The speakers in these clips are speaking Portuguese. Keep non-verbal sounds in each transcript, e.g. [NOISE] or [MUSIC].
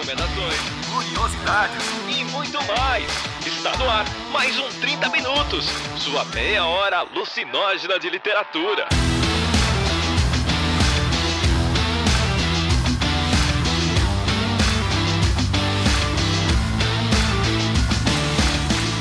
recomendações, curiosidades e muito mais. Está no ar mais um 30 Minutos, sua meia hora alucinógena de literatura.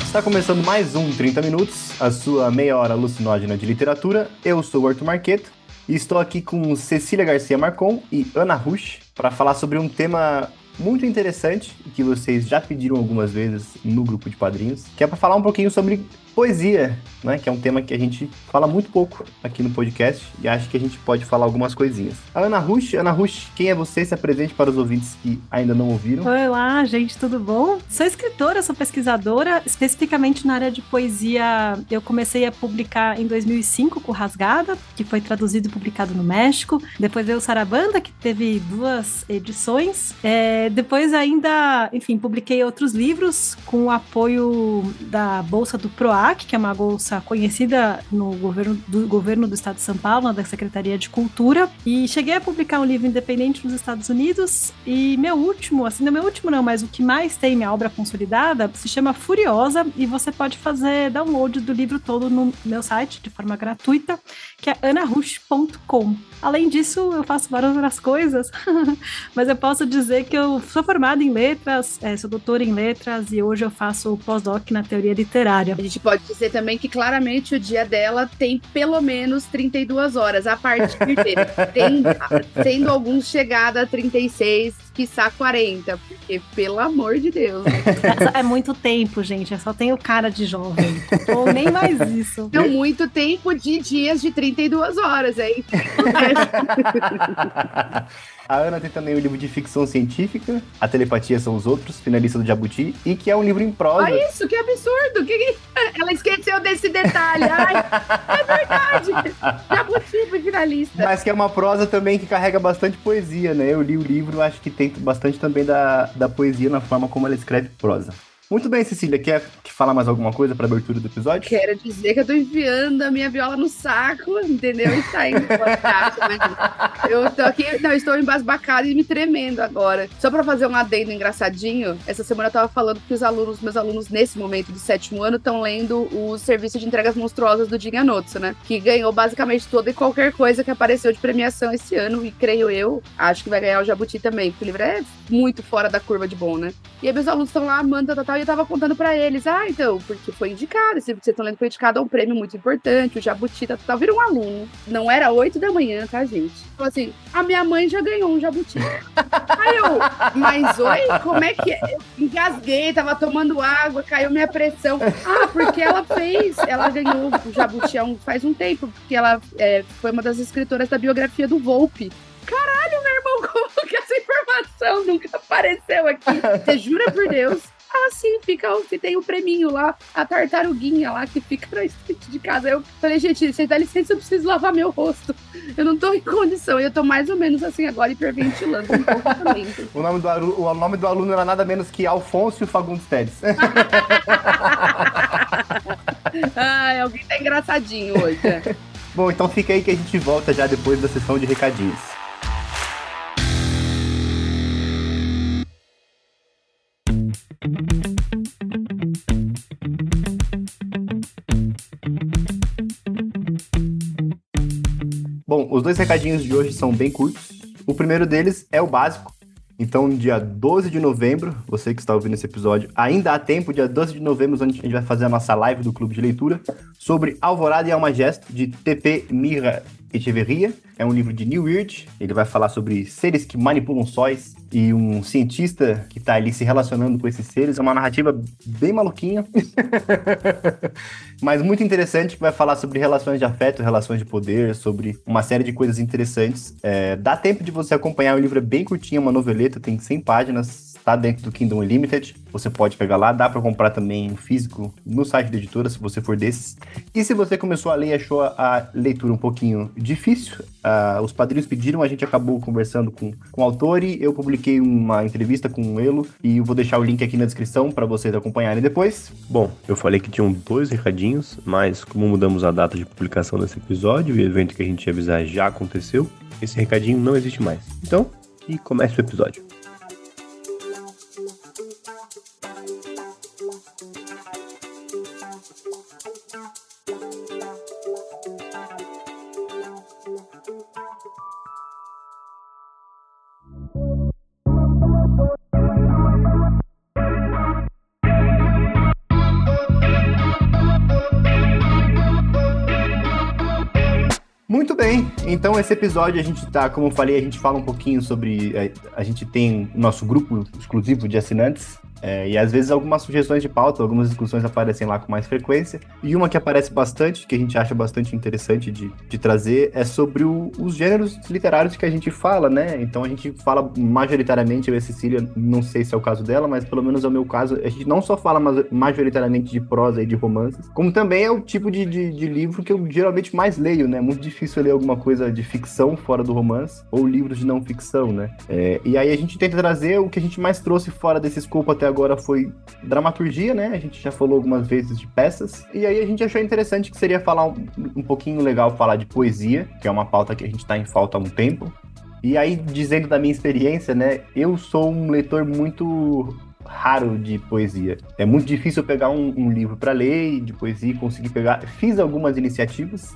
Está começando mais um 30 Minutos, a sua meia hora alucinógena de literatura. Eu sou o Arthur Marqueto e estou aqui com Cecília Garcia Marcon e Ana Rush para falar sobre um tema muito interessante que vocês já pediram algumas vezes no grupo de padrinhos, que é para falar um pouquinho sobre poesia, né? Que é um tema que a gente fala muito pouco aqui no podcast e acho que a gente pode falar algumas coisinhas. A Ana Rush, Ana Rush, quem é você? Se apresente para os ouvintes que ainda não ouviram. Olá, gente, tudo bom? Sou escritora, sou pesquisadora, especificamente na área de poesia. Eu comecei a publicar em 2005 com Rasgada, que foi traduzido e publicado no México. Depois veio o Sarabanda, que teve duas edições. É, depois ainda, enfim, publiquei outros livros com o apoio da Bolsa do PROAC, que é uma bolsa conhecida no governo do, governo do estado de São Paulo, da Secretaria de Cultura. E cheguei a publicar um livro independente nos Estados Unidos. E meu último, assim, não meu último não, mas o que mais tem minha obra consolidada, se chama Furiosa. E você pode fazer download do livro todo no meu site de forma gratuita, que é anarush.com. Além disso, eu faço várias outras coisas, [LAUGHS] mas eu posso dizer que eu sou formada em letras, é, sou doutora em letras e hoje eu faço pós-doc na teoria literária. A gente pode dizer também que claramente o dia dela tem pelo menos 32 horas, a partir de [LAUGHS] tem, tendo alguns chegada a 36, quiçá 40, porque pelo amor de Deus. Né? É muito tempo, gente, eu só tenho cara de jovem, ou nem mais isso. Não, muito tempo de dias de 32 horas, hein? [LAUGHS] A Ana tem também o um livro de ficção científica, A Telepatia São os Outros, finalista do Jabuti, e que é um livro em prosa. Olha isso, que absurdo! Que... Ela esqueceu desse detalhe. Ai, é verdade! Jabuti foi finalista. Mas que é uma prosa também que carrega bastante poesia, né? Eu li o livro, acho que tem bastante também da, da poesia na forma como ela escreve prosa. Muito bem, Cecília. Quer falar mais alguma coisa para abertura do episódio? Quero dizer que eu tô enfiando a minha viola no saco, entendeu? E saindo do podcast. Eu tô aqui, não, estou embasbacada e me tremendo agora. Só para fazer um adendo engraçadinho, essa semana eu tava falando que os alunos, meus alunos nesse momento do sétimo ano, estão lendo o serviço de entregas monstruosas do Dinganotsu, né? Que ganhou basicamente toda e qualquer coisa que apareceu de premiação esse ano, e creio eu, acho que vai ganhar o Jabuti também, porque o livro é muito fora da curva de bom, né? E aí meus alunos estão lá amando, tal, tal, e eu tava contando para eles, ah, então, porque foi indicado, esse que vocês estão lendo foi indicado a um prêmio muito importante, o Jabuti, tal, tal, vira um aluno. Não era oito da manhã, tá, gente? Falou assim, a minha mãe já ganhou um Jabuti. [LAUGHS] Aí eu, mas oi, como é que é? Eu engasguei, tava tomando água, caiu minha pressão. Ah, porque ela fez, ela ganhou o Jabuti há um, faz um tempo, porque ela é, foi uma das escritoras da biografia do Volpe. Caralho, meu irmão, [LAUGHS] como que essa informação nunca apareceu aqui? Você jura por Deus? Ah, sim, fica, tem o preminho lá, a tartaruguinha lá que fica na frente de casa. Eu falei, gente, você dá licença, eu preciso lavar meu rosto. Eu não tô em condição. Eu tô mais ou menos assim agora, hiperventilando um pouco também. [LAUGHS] o, nome do, o nome do aluno era nada menos que Alfonso Fagundes Teres. [LAUGHS] Ai, alguém tá engraçadinho hoje. Bom, então fica aí que a gente volta já depois da sessão de recadinhos. Os dois recadinhos de hoje são bem curtos. O primeiro deles é o básico. Então, dia 12 de novembro, você que está ouvindo esse episódio, ainda há tempo, dia 12 de novembro, onde a gente vai fazer a nossa live do Clube de Leitura sobre Alvorada e Alma Gesto, de TP Mira Echeverria. É um livro de New Weird. Ele vai falar sobre seres que manipulam sóis e um cientista que está ali se relacionando com esses seres. É uma narrativa bem maluquinha, [LAUGHS] mas muito interessante, que vai falar sobre relações de afeto, relações de poder, sobre uma série de coisas interessantes. É, dá tempo de você acompanhar, o livro é bem curtinho, é uma noveleta, tem 100 páginas, está dentro do Kingdom Unlimited. Você pode pegar lá, dá para comprar também físico no site da editora, se você for desses. E se você começou a ler e achou a leitura um pouquinho difícil, uh, os padrinhos pediram, a gente acabou conversando com, com o autor e eu publiquei uma entrevista com o Elo e eu vou deixar o link aqui na descrição para vocês acompanharem depois. Bom, eu falei que tinham dois recadinhos, mas como mudamos a data de publicação desse episódio e o evento que a gente ia avisar já aconteceu, esse recadinho não existe mais. Então, e comece o episódio. Então esse episódio a gente tá, como eu falei, a gente fala um pouquinho sobre. A, a gente tem nosso grupo exclusivo de assinantes é, e às vezes algumas sugestões de pauta, algumas discussões aparecem lá com mais frequência. E uma que aparece bastante, que a gente acha bastante interessante de, de trazer, é sobre o, os gêneros literários que a gente fala, né? Então a gente fala majoritariamente, eu e a Cecília, não sei se é o caso dela, mas pelo menos é o meu caso, a gente não só fala majoritariamente de prosa e de romances, como também é o tipo de, de, de livro que eu geralmente mais leio, né? Muito difícil ler alguma coisa de ficção fora do romance, ou livros de não ficção, né? É, e aí a gente tenta trazer o que a gente mais trouxe fora desse escopo até agora foi dramaturgia, né? A gente já falou algumas vezes de peças. E aí a gente achou interessante que seria falar um, um pouquinho legal falar de poesia, que é uma pauta que a gente está em falta há um tempo. E aí, dizendo da minha experiência, né? Eu sou um leitor muito raro de poesia. É muito difícil pegar um, um livro para ler de poesia e conseguir pegar. Fiz algumas iniciativas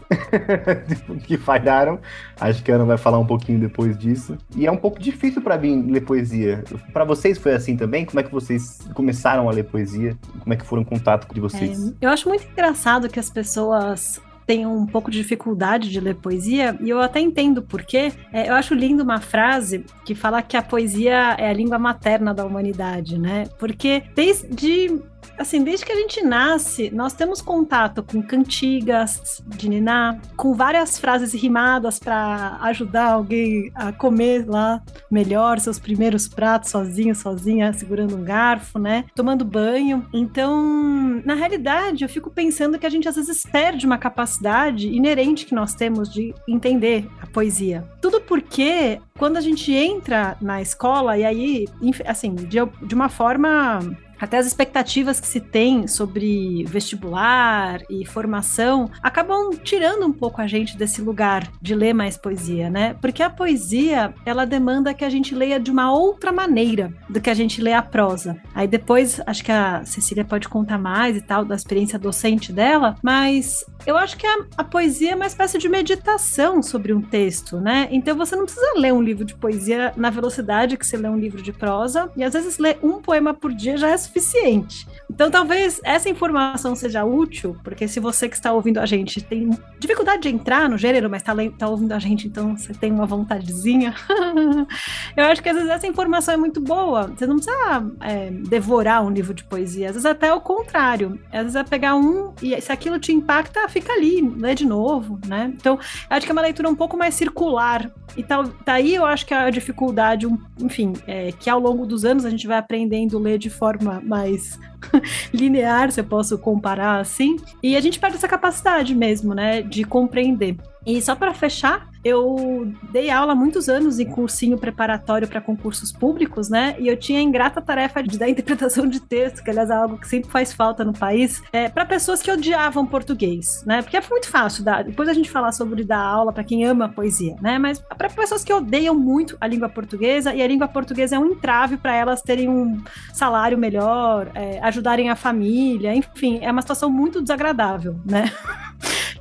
[LAUGHS] que falharam. Acho que a Ana vai falar um pouquinho depois disso. E é um pouco difícil para mim ler poesia. Para vocês foi assim também? Como é que vocês começaram a ler poesia? Como é que foram o contato de vocês? É, eu acho muito engraçado que as pessoas tenho um pouco de dificuldade de ler poesia, e eu até entendo porquê. É, eu acho lindo uma frase que fala que a poesia é a língua materna da humanidade, né? Porque desde assim, desde que a gente nasce, nós temos contato com cantigas de Niná, com várias frases rimadas para ajudar alguém a comer lá melhor seus primeiros pratos sozinho, sozinha, segurando um garfo, né? Tomando banho. Então, na realidade, eu fico pensando que a gente às vezes perde uma capacidade inerente que nós temos de entender a poesia. Tudo porque quando a gente entra na escola, e aí, assim, de, de uma forma até as expectativas que se tem sobre vestibular e formação acabam tirando um pouco a gente desse lugar de ler mais poesia, né? Porque a poesia, ela demanda que a gente leia de uma outra maneira do que a gente lê a prosa. Aí depois, acho que a Cecília pode contar mais e tal da experiência docente dela, mas eu acho que a, a poesia é uma espécie de meditação sobre um texto, né? Então você não precisa ler um livro de poesia na velocidade que você lê um livro de prosa, e às vezes ler um poema por dia já é suficiente. Então, talvez essa informação seja útil, porque se você que está ouvindo a gente tem dificuldade de entrar no gênero, mas está tá ouvindo a gente, então você tem uma vontadezinha. [LAUGHS] eu acho que às vezes essa informação é muito boa. Você não precisa é, devorar um livro de poesia, às vezes até o contrário. Às vezes é pegar um e se aquilo te impacta, fica ali, lê de novo, né? Então, acho que é uma leitura um pouco mais circular. E tá, tá aí eu acho que a dificuldade, enfim, é, que ao longo dos anos a gente vai aprendendo a ler de forma mais [LAUGHS] linear, se eu posso comparar assim, e a gente perde essa capacidade mesmo, né, de compreender. E só para fechar, eu dei aula há muitos anos em cursinho preparatório para concursos públicos, né? E eu tinha a ingrata tarefa de dar [LAUGHS] interpretação de texto, que aliás é algo que sempre faz falta no país, é, para pessoas que odiavam português, né? Porque é muito fácil dar. Depois a gente falar sobre dar aula para quem ama poesia, né? Mas para pessoas que odeiam muito a língua portuguesa e a língua portuguesa é um entrave para elas terem um salário melhor, é, ajudarem a família, enfim, é uma situação muito desagradável, né? [LAUGHS]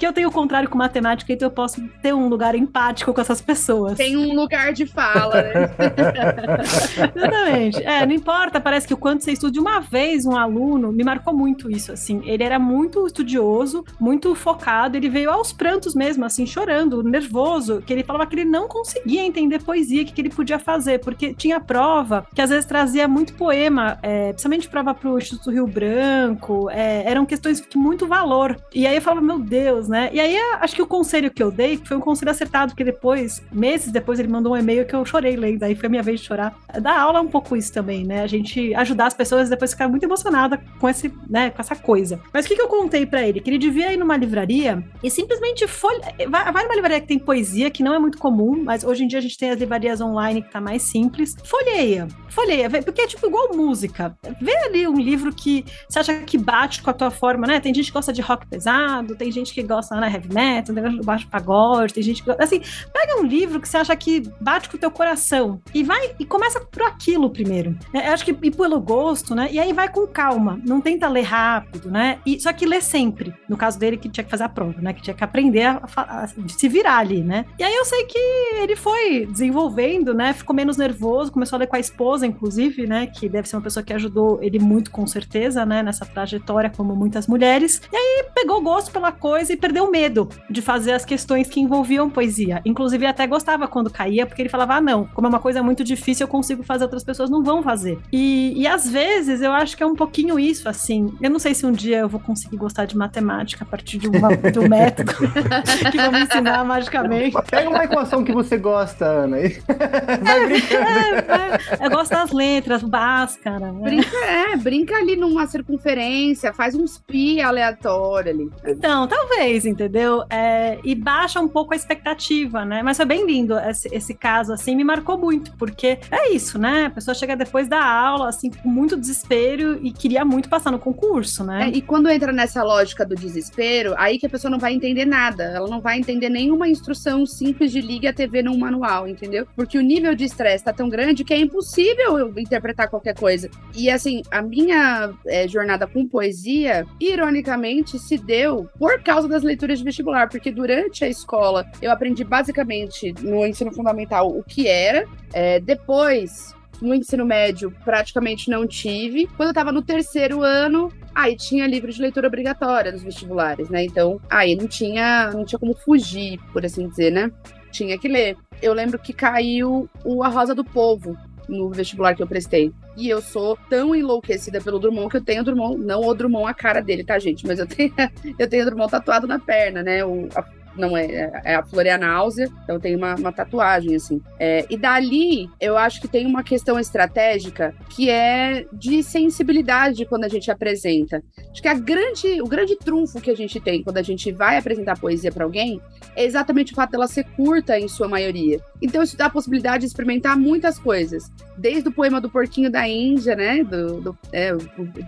que eu tenho o contrário com matemática, então eu posso ter um lugar empático com essas pessoas. Tem um lugar de fala, né? [LAUGHS] Exatamente. É, não importa, parece que o quanto você estuda. Uma vez, um aluno me marcou muito isso, assim. Ele era muito estudioso, muito focado, ele veio aos prantos mesmo, assim, chorando, nervoso, que ele falava que ele não conseguia entender poesia, o que, que ele podia fazer, porque tinha prova que às vezes trazia muito poema, é, principalmente prova para o Instituto Rio Branco, é, eram questões de muito valor. E aí eu falava, meu Deus, né? E aí, acho que o conselho que eu dei foi um conselho acertado, porque depois, meses depois, ele mandou um e-mail que eu chorei lendo, aí foi a minha vez de chorar. Da aula é um pouco isso também, né? A gente ajudar as pessoas depois ficar muito emocionada com esse, né, com essa coisa. Mas o que, que eu contei para ele? Que ele devia ir numa livraria e simplesmente folhe... vai, vai numa livraria que tem poesia, que não é muito comum, mas hoje em dia a gente tem as livrarias online que tá mais simples. Folheia, folheia, porque é tipo igual música. Vê ali um livro que você acha que bate com a tua forma, né? Tem gente que gosta de rock pesado, tem gente que gosta, né, heavy metal, tem gente que baixo pagode, tem gente que gosta, assim, pega um livro que você acha que bate com o teu coração e vai e começa por aquilo primeiro. É, eu acho que ir pelo gosto, né? E aí vai com calma, não tenta ler rápido, né? E, só que lê sempre. No caso dele, que tinha que fazer a prova, né? Que tinha que aprender a, a, a se virar ali, né? E aí eu sei que ele foi desenvolvendo, né? Ficou menos nervoso, começou a ler com a esposa, inclusive, né? Que deve ser uma pessoa que ajudou ele muito, com certeza, né? Nessa trajetória, como muitas mulheres. E aí pegou gosto pela coisa e perdeu medo de fazer as questões que envolviam poesia. Inclusive, até gostava quando caía, porque ele falava: ah, não, como é uma coisa muito difícil, eu consigo fazer, outras pessoas não vão fazer. E, e às vezes eu acho que é um pouquinho isso, assim. Eu não sei se um dia eu vou conseguir gostar de matemática a partir de, uma, de um [LAUGHS] método [LAUGHS] que vai me ensinar magicamente. Pega uma equação que você gosta, Ana. Vai brincando. [LAUGHS] É, é, eu gosto das letras, Bhaskara. Né? Brinca, é, brinca ali numa circunferência, faz uns pi aleatório ali. Então, talvez, entendeu? É, e baixa um pouco a expectativa, né? Mas foi bem lindo esse, esse caso, assim, me marcou muito, porque é isso, né? A pessoa chega depois da aula, assim, com muito desespero e queria muito passar no concurso, né? É, e quando entra nessa lógica do desespero, aí que a pessoa não vai entender nada. Ela não vai entender nenhuma instrução simples de ligue a TV num manual, entendeu? Porque o nível de estresse tá tão grande que é impossível eu interpretar qualquer coisa. E assim, a minha é, jornada com poesia, ironicamente, se deu por causa das leituras de vestibular, porque durante a escola eu aprendi basicamente no ensino fundamental o que era. É, depois no ensino médio praticamente não tive. Quando eu tava no terceiro ano, aí tinha livro de leitura obrigatória nos vestibulares, né? Então, aí não tinha, não tinha como fugir, por assim dizer, né? Tinha que ler. Eu lembro que caiu o A Rosa do Povo no vestibular que eu prestei. E eu sou tão enlouquecida pelo Drummond que eu tenho o Drummond, não o Drummond a cara dele, tá, gente? Mas eu tenho, [LAUGHS] eu tenho o Drummond tatuado na perna, né? O, a não é, é, é a Florianáusea, então tem uma, uma tatuagem, assim. É, e dali, eu acho que tem uma questão estratégica que é de sensibilidade quando a gente apresenta. Acho que a grande, o grande trunfo que a gente tem quando a gente vai apresentar poesia para alguém é exatamente o fato dela ser curta em sua maioria. Então isso dá a possibilidade de experimentar muitas coisas. Desde o poema do porquinho da Índia, né? Do, do é, o,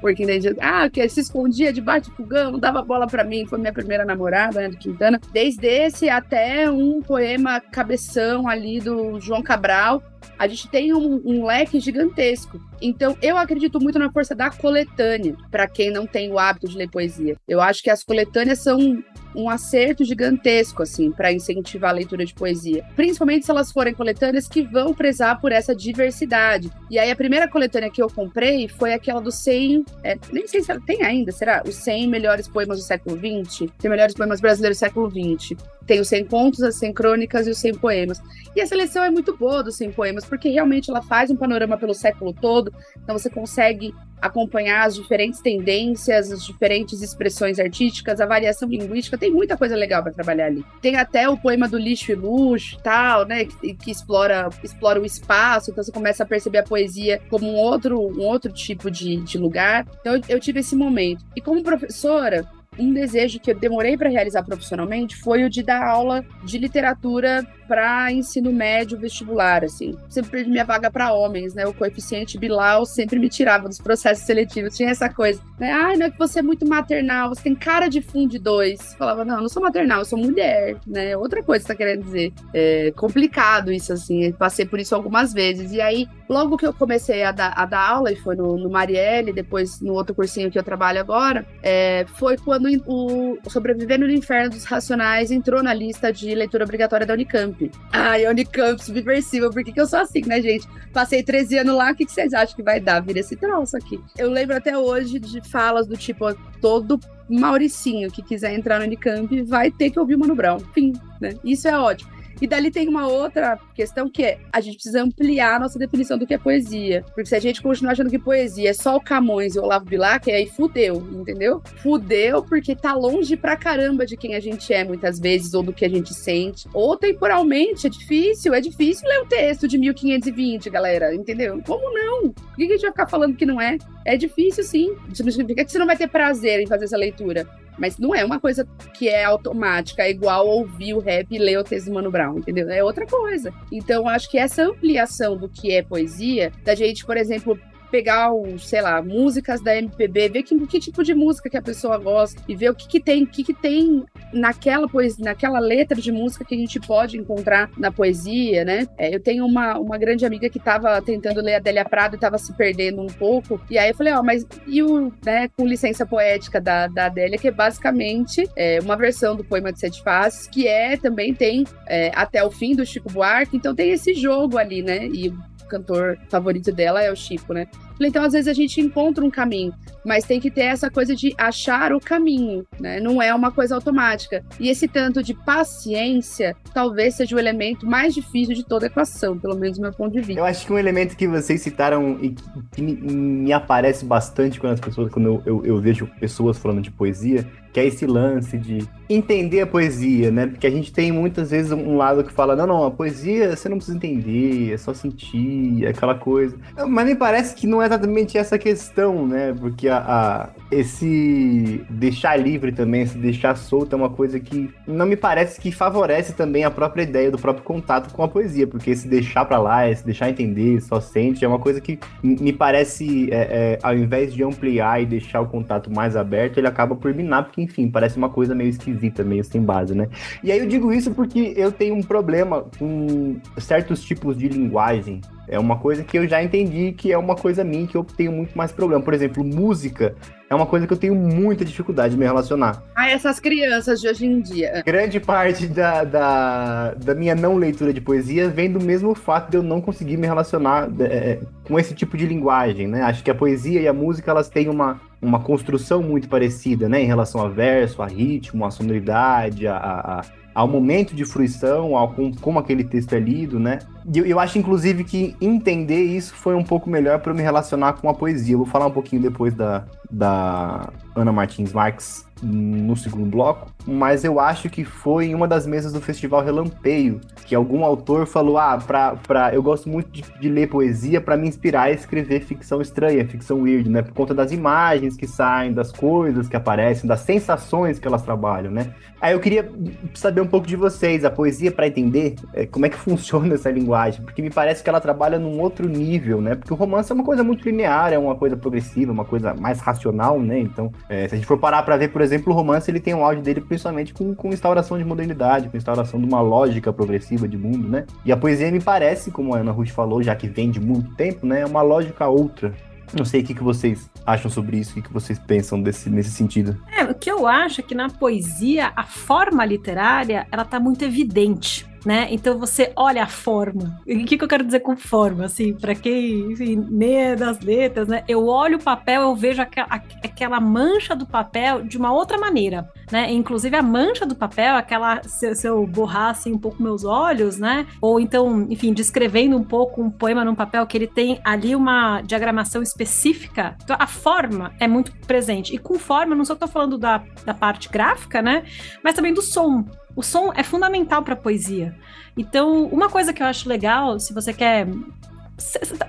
porquinho da Índia. Ah, que se escondia debaixo do fogão, dava bola para mim, foi minha primeira namorada, né? Do Quintana. Desde desde esse até um poema cabeção ali do João Cabral. A gente tem um, um leque gigantesco. Então, eu acredito muito na força da coletânea, para quem não tem o hábito de ler poesia. Eu acho que as coletâneas são um acerto gigantesco, assim, para incentivar a leitura de poesia. Principalmente se elas forem coletâneas que vão prezar por essa diversidade. E aí, a primeira coletânea que eu comprei foi aquela do 100. É, nem sei se ela tem ainda, será? Os 100 melhores poemas do século XX? Tem melhores poemas brasileiros do século XX. Tem os 100 contos, as 100 crônicas e os 100 poemas. E a seleção é muito boa dos 100 poemas, porque realmente ela faz um panorama pelo século todo. Então, você consegue acompanhar as diferentes tendências, as diferentes expressões artísticas, a variação linguística, tem muita coisa legal para trabalhar ali. Tem até o poema do lixo e luxo, tal, né, que, que, explora, explora o espaço, então você começa a perceber a poesia como um outro, um outro tipo de, de lugar. Então eu, eu tive esse momento. E como professora, um desejo que eu demorei para realizar profissionalmente foi o de dar aula de literatura para ensino médio vestibular, assim. Sempre perdi minha vaga para homens, né? O coeficiente Bilal sempre me tirava dos processos seletivos. Tinha essa coisa, né? Ai, não é que você é muito maternal, você tem cara de fundo dois. Falava, não, eu não sou maternal, eu sou mulher, né? Outra coisa que você tá querendo dizer. É complicado isso, assim. Eu passei por isso algumas vezes. E aí, logo que eu comecei a dar, a dar aula, e foi no, no Marielle, depois no outro cursinho que eu trabalho agora, é, foi quando o Sobrevivendo no Inferno dos Racionais entrou na lista de leitura obrigatória da Unicamp. Ai, Unicamp, subversível. Por que, que eu sou assim, né, gente? Passei 13 anos lá, o que, que vocês acham que vai dar? Vira esse troço aqui. Eu lembro até hoje de falas do tipo, todo Mauricinho que quiser entrar no Unicamp vai ter que ouvir o Mano Brown. Fim, né? Isso é ótimo. E dali tem uma outra questão que é a gente precisa ampliar a nossa definição do que é poesia. Porque se a gente continuar achando que poesia é só o Camões e o Olavo Bilac, aí fudeu, entendeu? Fudeu porque tá longe pra caramba de quem a gente é muitas vezes, ou do que a gente sente. Ou temporalmente, é difícil, é difícil ler um texto de 1520, galera, entendeu? Como não? Por que a gente vai ficar falando que não é? É difícil, sim. Isso não significa que você não vai ter prazer em fazer essa leitura. Mas não é uma coisa que é automática, é igual ouvir o rap e ler o texto do Mano Brown, entendeu? É outra coisa. Então, acho que essa ampliação do que é poesia, da gente, por exemplo, pegar, o, sei lá, músicas da MPB, ver que, que tipo de música que a pessoa gosta e ver o que, que tem, o que, que tem naquela poesia, naquela letra de música que a gente pode encontrar na poesia, né? É, eu tenho uma, uma grande amiga que estava tentando ler Adélia Prado e estava se perdendo um pouco. E aí eu falei, ó, oh, mas e o, né, com licença poética da, da Adélia, que é basicamente é, uma versão do poema de Sete Faces, que é também tem é, até o fim do Chico Buarque, então tem esse jogo ali, né? E cantor favorito dela é o Chico, né? Então, às vezes, a gente encontra um caminho, mas tem que ter essa coisa de achar o caminho, né? Não é uma coisa automática. E esse tanto de paciência talvez seja o elemento mais difícil de toda a equação, pelo menos do meu ponto de vista. Eu acho que um elemento que vocês citaram e que me, aparece bastante quando as pessoas, quando eu, eu, eu vejo pessoas falando de poesia, que é esse lance de entender a poesia, né? Porque a gente tem muitas vezes um lado que fala, não, não, a poesia você não precisa entender, é só sentir, é aquela coisa. Mas me parece que não é exatamente essa questão, né? Porque a, a, esse deixar livre também, esse deixar solto é uma coisa que não me parece que favorece também a própria ideia do próprio contato com a poesia, porque esse deixar para lá, esse deixar entender, só sente, é uma coisa que me parece, é, é, ao invés de ampliar e deixar o contato mais aberto, ele acaba por minar, porque enfim, parece uma coisa meio esquisita, meio sem base, né? E aí eu digo isso porque eu tenho um problema com certos tipos de linguagem. É uma coisa que eu já entendi que é uma coisa minha que eu tenho muito mais problema. Por exemplo, música é uma coisa que eu tenho muita dificuldade de me relacionar. Ah, essas crianças de hoje em dia. Grande parte da, da, da minha não leitura de poesia vem do mesmo fato de eu não conseguir me relacionar é, com esse tipo de linguagem, né? Acho que a poesia e a música, elas têm uma, uma construção muito parecida, né? Em relação a verso, a ritmo, a sonoridade, a, a ao momento de fruição, ao como, como aquele texto é lido, né? E eu, eu, acho, inclusive, que entender isso foi um pouco melhor para me relacionar com a poesia. Eu vou falar um pouquinho depois da, da Ana Martins Marques no segundo bloco, mas eu acho que foi em uma das mesas do Festival Relampeio que algum autor falou: Ah, pra, pra, eu gosto muito de, de ler poesia para me inspirar a escrever ficção estranha, ficção weird, né? Por conta das imagens que saem, das coisas que aparecem, das sensações que elas trabalham, né? Aí eu queria saber um pouco de vocês, a poesia para entender é, como é que [LAUGHS] funciona essa linguagem, porque me parece que ela trabalha num outro nível, né? Porque o romance é uma coisa muito linear, é uma coisa progressiva, uma coisa mais racional, né? Então, é, se a gente for parar para ver, por exemplo, o romance ele tem um áudio dele principalmente com, com instauração de modernidade, com instauração de uma lógica progressiva de mundo, né? E a poesia me parece, como a Ana Ruth falou, já que vem de muito tempo, né? É uma lógica outra. Não sei o que, que vocês acham sobre isso, o que, que vocês pensam desse, nesse sentido. É, o que eu acho é que na poesia, a forma literária, ela tá muito evidente né? Então você olha a forma. O que, que eu quero dizer com forma? Assim, para quem, enfim, nem é das letras, né? Eu olho o papel, eu vejo aquela, aquela mancha do papel de uma outra maneira, né? Inclusive a mancha do papel, aquela se, se eu borrar assim um pouco meus olhos, né? Ou então, enfim, descrevendo um pouco um poema num papel que ele tem ali uma diagramação específica. Então a forma é muito presente. E com forma, não só tô falando da, da parte gráfica, né? Mas também do som. O som é fundamental para a poesia. Então, uma coisa que eu acho legal, se você quer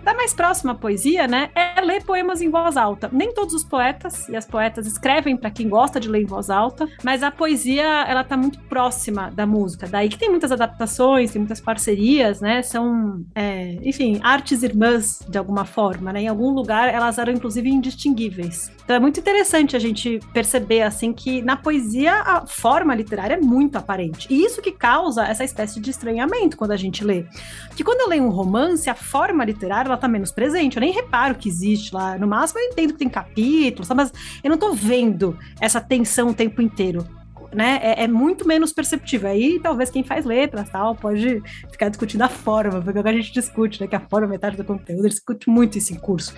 tá mais próximo à poesia, né? É ler poemas em voz alta. Nem todos os poetas e as poetas escrevem para quem gosta de ler em voz alta, mas a poesia ela tá muito próxima da música. Daí que tem muitas adaptações, tem muitas parcerias, né? São, é, enfim, artes irmãs de alguma forma, né? Em algum lugar elas eram inclusive indistinguíveis. Então é muito interessante a gente perceber assim que na poesia a forma literária é muito aparente. E isso que causa essa espécie de estranhamento quando a gente lê. Que quando eu leio um romance, a forma forma literária, ela tá menos presente. Eu nem reparo que existe lá. No máximo, eu entendo que tem capítulos, mas eu não tô vendo essa tensão o tempo inteiro né, é, é, muito menos perceptível. Aí talvez quem faz letras tal pode ficar discutindo a forma, porque a gente discute, né, que a forma é metade do conteúdo, discute muito isso em curso.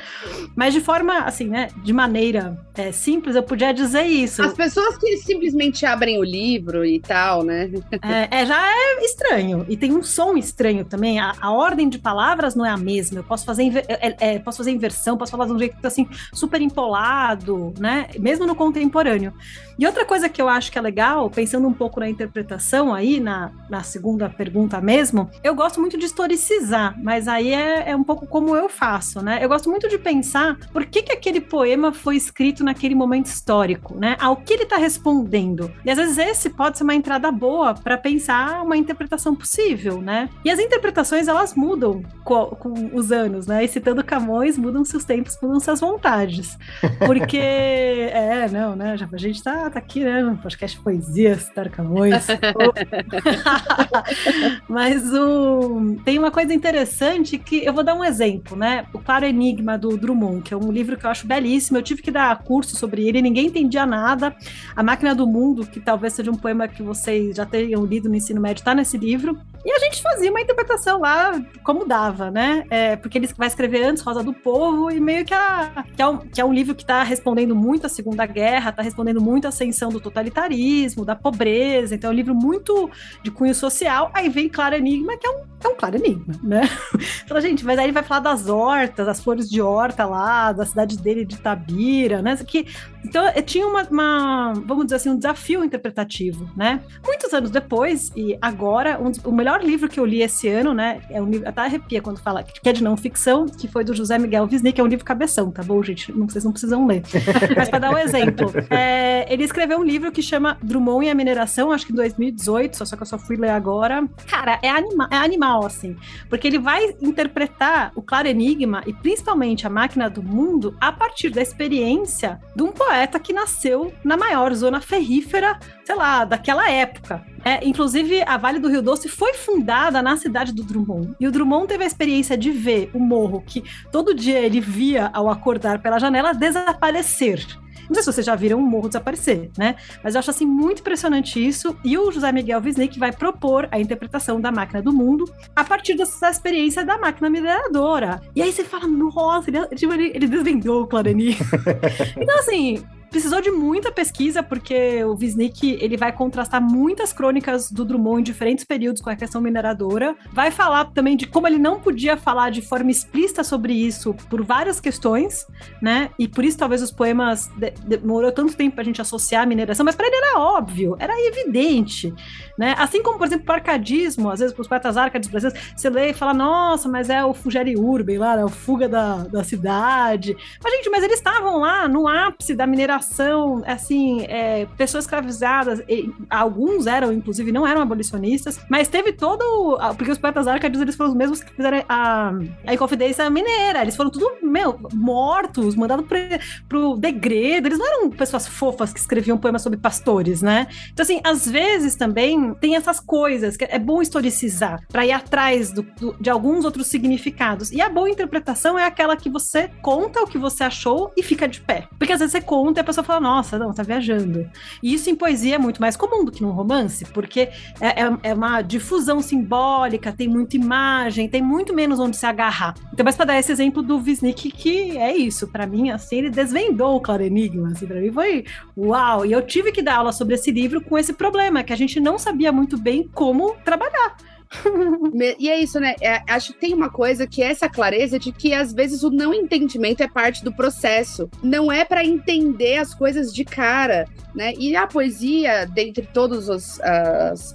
Mas de forma, assim, né, de maneira é, simples, eu podia dizer isso. As pessoas que simplesmente abrem o livro e tal, né? É, é já é estranho. E tem um som estranho também. A, a ordem de palavras não é a mesma. Eu posso fazer, é, é, posso fazer inversão, posso falar de um jeito assim, super empolado, né? Mesmo no contemporâneo. E outra coisa que eu acho que é legal legal, pensando um pouco na interpretação aí, na, na segunda pergunta mesmo, eu gosto muito de historicizar, mas aí é, é um pouco como eu faço, né? Eu gosto muito de pensar por que, que aquele poema foi escrito naquele momento histórico, né? Ao que ele está respondendo. E às vezes esse pode ser uma entrada boa para pensar uma interpretação possível, né? E as interpretações elas mudam com, com os anos, né? E citando Camões, mudam seus tempos, mudam suas vontades. Porque, [LAUGHS] é, não, né? Já, a gente tá, tá aqui, né? Podcast Poesia, citar Camões. [LAUGHS] Mas o, tem uma coisa interessante que eu vou dar um exemplo, né? O Claro Enigma do Drummond, que é um livro que eu acho belíssimo. Eu tive que dar curso sobre ele, ninguém entendia nada. A Máquina do Mundo, que talvez seja um poema que vocês já tenham lido no ensino médio, tá nesse livro. E a gente fazia uma interpretação lá como dava, né? É, porque ele vai escrever antes Rosa do Povo e meio que, a, que, é, um, que é um livro que está respondendo muito à Segunda Guerra, está respondendo muito à ascensão do totalitarismo, da pobreza. Então é um livro muito de cunho social. Aí vem Claro Enigma, que é um, é um claro enigma, né? [LAUGHS] Então, gente, mas aí ele vai falar das hortas, das flores de horta lá, da cidade dele de Tabira, né? Que, então tinha uma, uma, vamos dizer assim, um desafio interpretativo, né? Muitos anos depois, e agora, um, o melhor livro que eu li esse ano, né? É um livro, até arrepia quando fala que é de não ficção, que foi do José Miguel Wisnik, que é um livro cabeção, tá bom, gente? Não, vocês não precisam ler. [LAUGHS] Mas para dar um exemplo, é, ele escreveu um livro que chama Drummond e a Mineração, acho que em 2018, só que eu só fui ler agora. Cara, é, anima, é animal, assim, porque ele vai interpretar o Claro Enigma e principalmente a Máquina do Mundo a partir da experiência de um poeta que nasceu na maior zona ferrífera, sei lá, daquela época. É, inclusive, a Vale do Rio Doce foi fundada na cidade do Drummond. E o Drummond teve a experiência de ver o morro que todo dia ele via ao acordar pela janela desaparecer. Não sei se vocês já viram um morro desaparecer, né? Mas eu acho assim muito impressionante isso. E o José Miguel Wisnik vai propor a interpretação da máquina do mundo a partir dessa experiência da máquina mineradora. E aí você fala, nossa, ele, tipo, ele, ele desvendou o Clarani. [LAUGHS] então, assim, precisou de muita pesquisa, porque o Wisnik ele vai contrastar muitas crônicas do Drummond em diferentes períodos com a questão mineradora. Vai falar também de como ele não podia falar de forma explícita sobre isso por várias questões, né? E por isso talvez os poemas de demorou tanto tempo para a gente associar a mineração, mas para ele era óbvio, era evidente, né? Assim como, por exemplo, o arcadismo, às vezes para os poetas arcades brasileiros, você lê e fala, nossa, mas é o Fugere Urben lá, né? o fuga da, da cidade. Mas, gente, mas eles estavam lá no ápice da mineração escravização, assim, é, pessoas escravizadas, e, alguns eram, inclusive, não eram abolicionistas, mas teve todo. Porque os poetas arcadios, eles foram os mesmos que fizeram a, a Inconfidência Mineira. Eles foram tudo, meu, mortos, mandados pro, pro degredo. Eles não eram pessoas fofas que escreviam poemas sobre pastores, né? Então, assim, às vezes também tem essas coisas que é bom historicizar para ir atrás do, do, de alguns outros significados. E a boa interpretação é aquela que você conta o que você achou e fica de pé. Porque às vezes você conta a pessoa fala, nossa, não, tá viajando. E isso em poesia é muito mais comum do que num romance, porque é, é, é uma difusão simbólica, tem muita imagem, tem muito menos onde se agarrar. Então, mas para dar esse exemplo do Wisnik, que é isso, para mim, assim, ele desvendou o Claro Enigma, assim, pra mim foi uau! E eu tive que dar aula sobre esse livro com esse problema, que a gente não sabia muito bem como trabalhar [LAUGHS] e é isso, né? É, acho que tem uma coisa que é essa clareza de que às vezes o não entendimento é parte do processo. Não é para entender as coisas de cara, né? E a poesia, dentre todas as,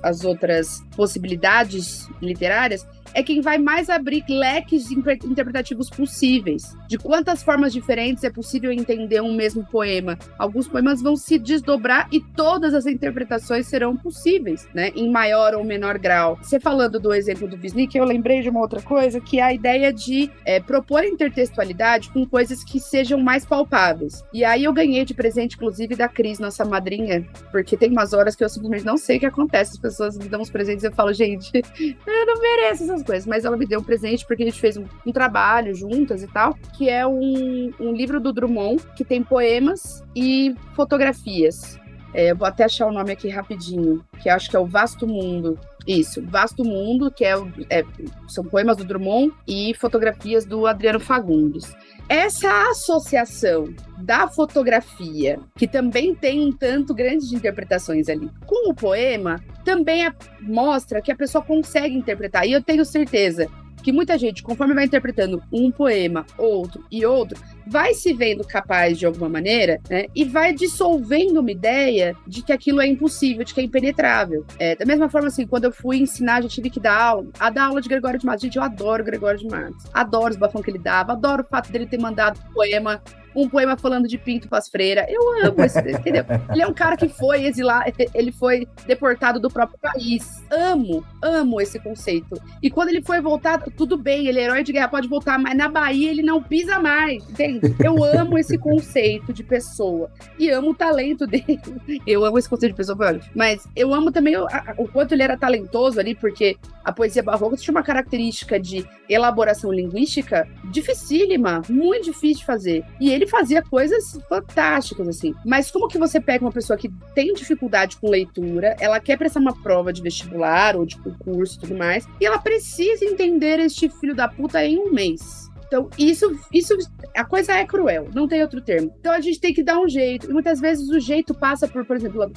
as outras possibilidades literárias, é quem vai mais abrir leques interpretativos possíveis. De quantas formas diferentes é possível entender um mesmo poema. Alguns poemas vão se desdobrar e todas as interpretações serão possíveis, né? Em maior ou menor grau. Você falando do exemplo do Wisnik, eu lembrei de uma outra coisa, que é a ideia de é, propor intertextualidade com coisas que sejam mais palpáveis. E aí eu ganhei de presente, inclusive, da Cris, nossa madrinha, porque tem umas horas que eu simplesmente não sei o que acontece. As pessoas me dão uns presentes e eu falo, gente, [LAUGHS] eu não mereço essas coisas, mas ela me deu um presente porque a gente fez um, um trabalho juntas e tal, que é um, um livro do Drummond que tem poemas e fotografias. É, vou até achar o nome aqui rapidinho, que acho que é o Vasto Mundo. Isso, Vasto Mundo, que é, é, são poemas do Drummond e fotografias do Adriano Fagundes. Essa associação da fotografia, que também tem um tanto grande de interpretações ali, com o poema, também é, mostra que a pessoa consegue interpretar. E eu tenho certeza que muita gente, conforme vai interpretando um poema, outro e outro, vai se vendo capaz de alguma maneira, né? E vai dissolvendo uma ideia de que aquilo é impossível, de que é impenetrável. É, da mesma forma, assim, quando eu fui ensinar, já tive que dar aula, a dar aula de Gregório de Matos. Gente, eu adoro Gregório de Matos. Adoro os bafões que ele dava, adoro o fato dele ter mandado poema um poema falando de Pinto Paz Freira. Eu amo esse, [LAUGHS] entendeu? Ele é um cara que foi exilado, ele foi deportado do próprio país. Amo, amo esse conceito. E quando ele foi voltar, tudo bem, ele é herói de guerra, pode voltar, mas na Bahia ele não pisa mais, entende? Eu amo esse conceito de pessoa. E amo o talento dele. Eu amo esse conceito de pessoa, mas eu amo também o, o quanto ele era talentoso ali, porque a poesia barroca tinha uma característica de elaboração linguística dificílima, muito difícil de fazer. E ele fazia coisas fantásticas, assim. Mas como que você pega uma pessoa que tem dificuldade com leitura, ela quer prestar uma prova de vestibular ou de concurso e tudo mais, e ela precisa entender este filho da puta em um mês. Então, isso, isso, a coisa é cruel, não tem outro termo. Então, a gente tem que dar um jeito. E muitas vezes o jeito passa por, por exemplo,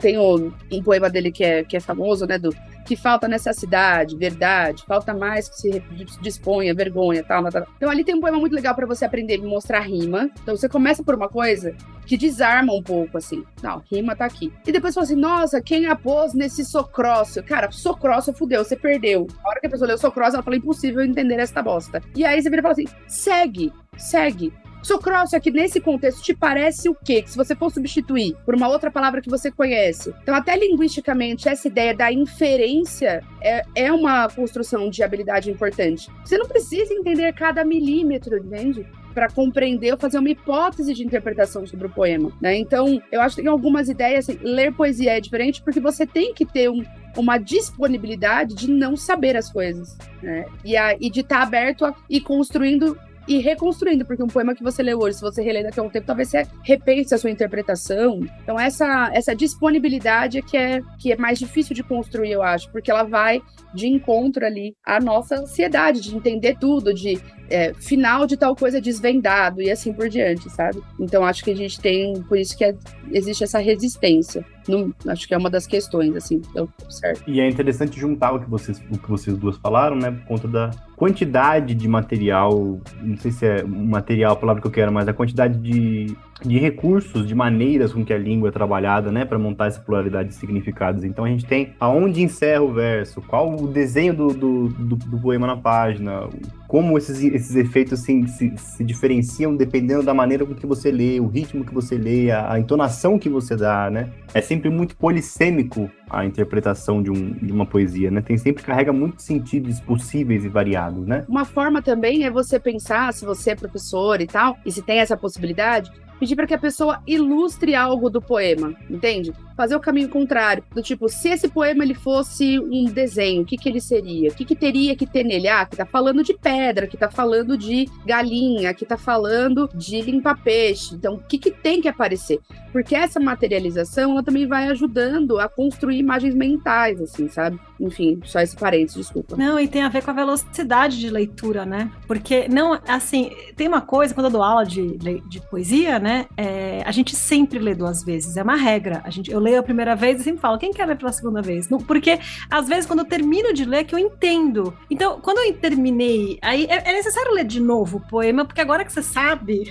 tem um, um poema dele que é, que é famoso, né, do que falta necessidade, verdade, falta mais que se disponha, vergonha, tal, tal, tal. Então ali tem um poema muito legal para você aprender a mostrar rima. Então você começa por uma coisa que desarma um pouco, assim. Não, rima tá aqui. E depois fala assim, nossa, quem apôs nesse socrócio? Cara, socrócio fudeu, você perdeu. A hora que a pessoa leu socrócio, ela fala, impossível entender esta bosta. E aí você vira e fala assim, segue, segue. Sucrócio aqui nesse contexto te parece o quê? Que se você for substituir por uma outra palavra que você conhece. Então, até linguisticamente, essa ideia da inferência é, é uma construção de habilidade importante. Você não precisa entender cada milímetro, entende? para compreender ou fazer uma hipótese de interpretação sobre o poema. Né? Então, eu acho que tem algumas ideias. Assim, ler poesia é diferente porque você tem que ter um, uma disponibilidade de não saber as coisas. Né? E, a, e de estar tá aberto a ir construindo e reconstruindo, porque um poema que você leu hoje, se você reler daqui a um tempo, talvez você repense a sua interpretação. Então, essa, essa disponibilidade é que, é que é mais difícil de construir, eu acho, porque ela vai de encontro ali à nossa ansiedade de entender tudo, de é, final de tal coisa desvendado e assim por diante, sabe? Então acho que a gente tem, por isso que é, existe essa resistência. Não, acho que é uma das questões, assim, então, certo. E é interessante juntar o que vocês, o que vocês duas falaram, né? Por conta da quantidade de material, não sei se é material a palavra que eu quero, mas a quantidade de de recursos, de maneiras com que a língua é trabalhada, né, para montar essa pluralidade de significados. Então a gente tem aonde encerra o verso, qual o desenho do, do, do, do poema na página, como esses, esses efeitos assim, se, se, diferenciam dependendo da maneira com que você lê, o ritmo que você lê, a, a, entonação que você dá, né? É sempre muito polissêmico a interpretação de, um, de uma poesia, né? Tem sempre carrega muitos sentidos possíveis e variados, né? Uma forma também é você pensar, se você é professor e tal, e se tem essa possibilidade, pedir para que a pessoa ilustre algo do poema, entende? Fazer o caminho contrário, do tipo, se esse poema ele fosse um desenho, o que que ele seria? O que que teria que ter nele? Ah, que tá falando de pedra, que tá falando de galinha, que tá falando de limpar peixe. Então, o que que tem que aparecer? Porque essa materialização, ela também vai ajudando a construir imagens mentais, assim, sabe? Enfim, só esse parênteses, desculpa. Não, e tem a ver com a velocidade de leitura, né? Porque, não, assim, tem uma coisa, quando eu dou aula de, de poesia, né? É, a gente sempre lê duas vezes, é uma regra. A gente, eu leio a primeira vez e sempre falo, quem quer ler pela segunda vez? Não, porque, às vezes, quando eu termino de ler, que eu entendo. Então, quando eu terminei, aí é, é necessário ler de novo o poema, porque agora que você sabe.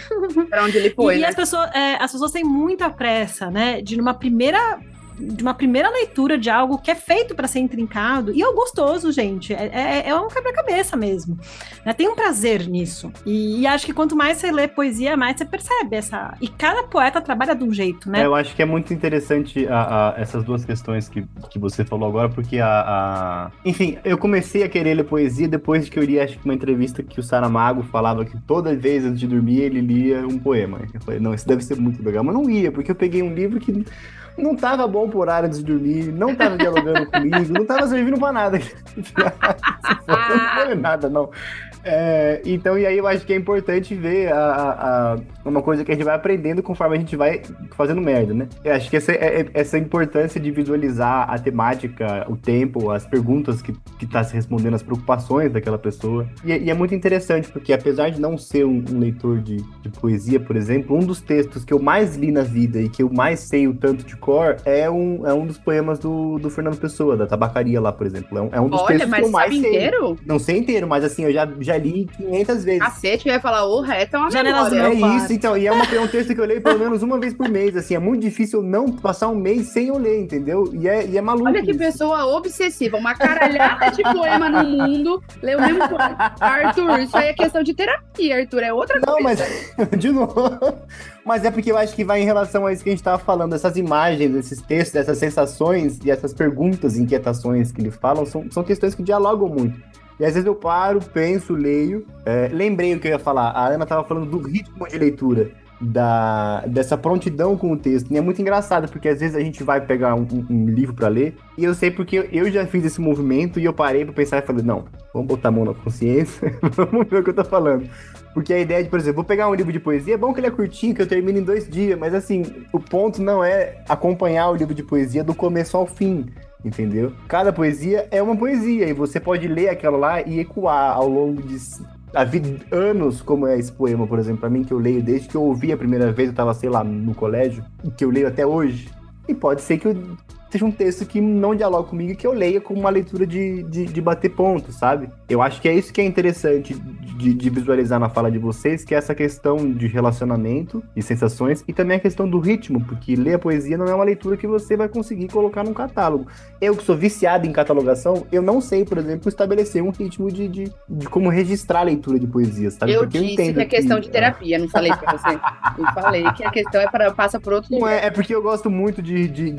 Pra onde ele foi. [LAUGHS] e né? as, pessoas, é, as pessoas têm muita pressa, né? De numa primeira de uma primeira leitura de algo que é feito para ser intrincado. E é gostoso, gente. É, é, é um quebra-cabeça mesmo. Né? Tem um prazer nisso. E, e, acho que quanto mais você lê poesia, mais você percebe essa. E cada poeta trabalha de um jeito, né? É, eu acho que é muito interessante a, a, essas duas questões que, que você falou agora, porque a, a, Enfim, eu comecei a querer ler poesia depois de que eu li, acho que uma entrevista que o Saramago falava que toda vez antes de dormir ele lia um poema. Eu falei, não, isso deve ser muito legal. Mas não ia, porque eu peguei um livro que não tava bom por horário de dormir, não tava dialogando comigo, não tava servindo pra nada. [LAUGHS] não foi nada, não. É, então, e aí eu acho que é importante ver a, a, a, uma coisa que a gente vai aprendendo conforme a gente vai fazendo merda, né? Eu acho que essa, é, é essa importância de visualizar a temática, o tempo, as perguntas que, que tá se respondendo, as preocupações daquela pessoa. E, e é muito interessante, porque apesar de não ser um, um leitor de, de poesia, por exemplo, um dos textos que eu mais li na vida e que eu mais sei o tanto de cor, é um, é um dos poemas do, do Fernando Pessoa, da tabacaria lá, por exemplo. É um, é um dos Olha, textos que eu mais sabe sei. inteiro? Não sei inteiro, mas assim, eu já, já li 500 vezes. Cacete, eu ia falar, o reto é uma Janelas do memória. meu É isso, então. E é, uma, é um texto que eu leio pelo menos uma vez por mês. Assim, é muito difícil não passar um mês sem eu ler, entendeu? E é, e é maluco. Olha que isso. pessoa obsessiva, uma caralhada de poema no mundo, leu o mesmo poema. Arthur, isso aí é questão de terapia, Arthur, é outra Não, coisa. mas. [LAUGHS] De novo. Mas é porque eu acho que vai em relação a isso que a gente tava falando. Essas imagens, esses textos, essas sensações e essas perguntas, inquietações que ele falam, são, são questões que dialogam muito. E às vezes eu paro, penso, leio. É, lembrei o que eu ia falar. A Ana tava falando do ritmo de leitura. Da, dessa prontidão com o texto. E é muito engraçado, porque às vezes a gente vai pegar um, um- livro pra ler, e eu sei porque eu já fiz esse movimento e eu parei pra pensar e falei, não, vamos botar a mão na consciência, [LAUGHS] vamos ver o que eu tô falando. Porque a ideia de, por exemplo, vou pegar um livro de poesia, é bom que ele é curtinho, que eu termino em dois dias, mas assim, o ponto não é acompanhar o livro de poesia do começo ao fim, entendeu? Cada poesia é uma poesia, e você pode ler aquela lá e ecoar ao longo de vida, anos, como é esse poema, por exemplo, pra mim, que eu leio desde que eu ouvi a primeira vez, eu tava, sei lá, no colégio, que eu leio até hoje. E pode ser que eu seja um texto que não dialogue comigo e que eu leia como uma leitura de, de, de bater ponto, sabe? Eu acho que é isso que é interessante de, de visualizar na fala de vocês, que é essa questão de relacionamento e sensações, e também a questão do ritmo, porque ler a poesia não é uma leitura que você vai conseguir colocar num catálogo. Eu que sou viciado em catalogação, eu não sei, por exemplo, estabelecer um ritmo de, de, de como registrar a leitura de poesia, sabe? Eu Porque disse que é questão de terapia, não falei pra você. [LAUGHS] Eu falei que a questão é para passa por outro Não lugar. é, é porque eu gosto muito de, de,